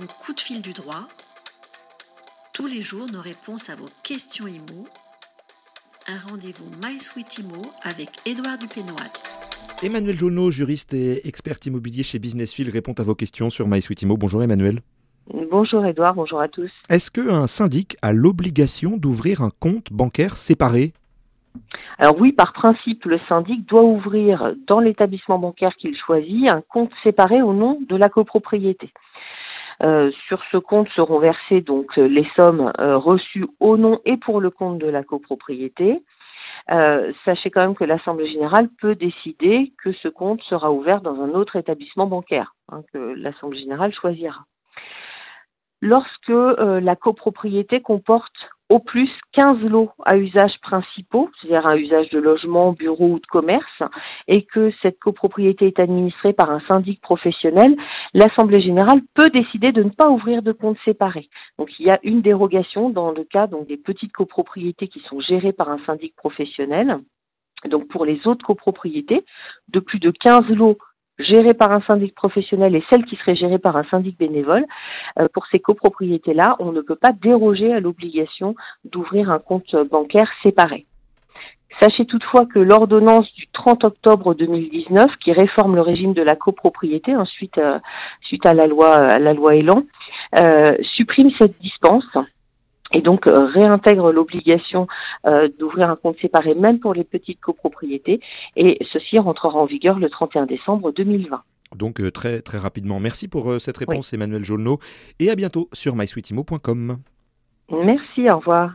Le coup de fil du droit. Tous les jours, nos réponses à vos questions IMO. Un rendez-vous MySuite IMO avec Édouard Dupénoat. Emmanuel Jolneau, juriste et expert immobilier chez Businessfield, répond à vos questions sur MySuite IMO. Bonjour Emmanuel. Bonjour Edouard, bonjour à tous. Est-ce qu'un syndic a l'obligation d'ouvrir un compte bancaire séparé? Alors oui, par principe, le syndic doit ouvrir dans l'établissement bancaire qu'il choisit un compte séparé au nom de la copropriété. Euh, sur ce compte seront versées donc les sommes euh, reçues au nom et pour le compte de la copropriété. Euh, sachez quand même que l'Assemblée générale peut décider que ce compte sera ouvert dans un autre établissement bancaire hein, que l'Assemblée générale choisira. Lorsque la copropriété comporte au plus 15 lots à usage principaux, c'est-à-dire un usage de logement, bureau ou de commerce, et que cette copropriété est administrée par un syndic professionnel, l'Assemblée générale peut décider de ne pas ouvrir de compte séparé. Donc il y a une dérogation dans le cas donc, des petites copropriétés qui sont gérées par un syndic professionnel. Donc pour les autres copropriétés, de plus de 15 lots gérées par un syndic professionnel et celles qui seraient gérées par un syndic bénévole, euh, pour ces copropriétés-là, on ne peut pas déroger à l'obligation d'ouvrir un compte bancaire séparé. Sachez toutefois que l'ordonnance du 30 octobre 2019, qui réforme le régime de la copropriété ensuite euh, suite à la loi à la loi Elan, euh, supprime cette dispense et donc euh, réintègre l'obligation euh, d'ouvrir un compte séparé même pour les petites copropriétés et ceci rentrera en vigueur le 31 décembre 2020. Donc euh, très très rapidement. Merci pour cette réponse Emmanuel Jolneau et à bientôt sur mysweetimo.com. Merci, au revoir.